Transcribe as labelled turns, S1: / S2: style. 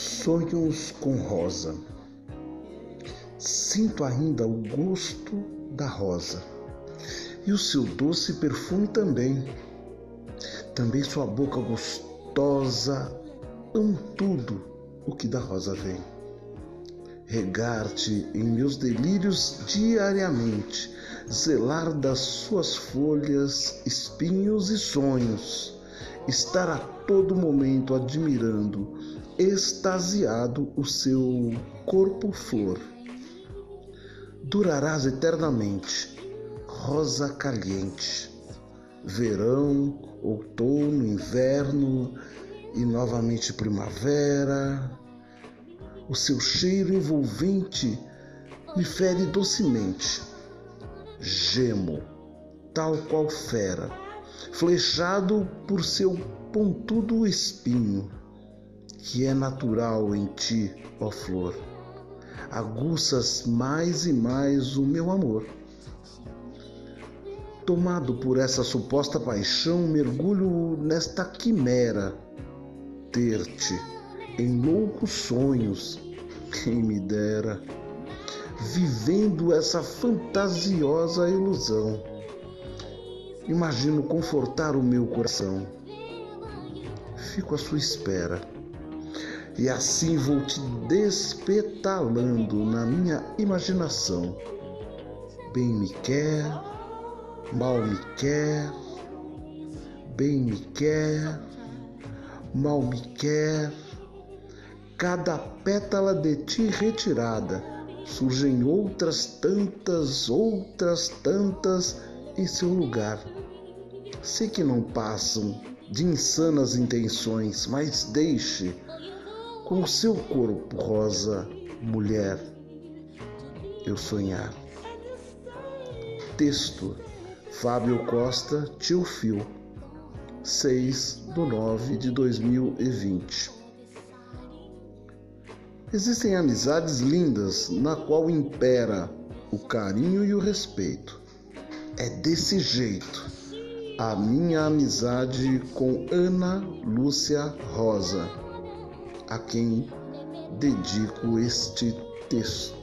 S1: Sonhos com rosa. Sinto ainda o gosto da rosa e o seu doce perfume também. Também sua boca gostosa, amo tudo o que da rosa vem. Regar-te em meus delírios diariamente, zelar das suas folhas, espinhos e sonhos, estar a todo momento admirando, extasiado o seu corpo flor. Durarás eternamente, rosa caliente, verão, outono, inverno e novamente primavera. O seu cheiro envolvente me fere docemente. Gemo, tal qual fera, flechado por seu pontudo espinho, que é natural em ti, ó flor. Aguças mais e mais o meu amor. Tomado por essa suposta paixão, mergulho nesta quimera, ter-te em loucos sonhos, quem me dera, vivendo essa fantasiosa ilusão. Imagino confortar o meu coração. Fico à sua espera. E assim vou te despetalando na minha imaginação. Bem me quer, mal me quer, bem me quer, mal me quer. Cada pétala de ti retirada, surgem outras tantas, outras tantas em seu lugar. Sei que não passam de insanas intenções, mas deixe com o seu corpo rosa, mulher, eu sonhar. Texto Fábio Costa, Tio Fio, 6 de 9 de 2020. Existem amizades lindas na qual impera o carinho e o respeito. É desse jeito a minha amizade com Ana Lúcia Rosa, a quem dedico este texto.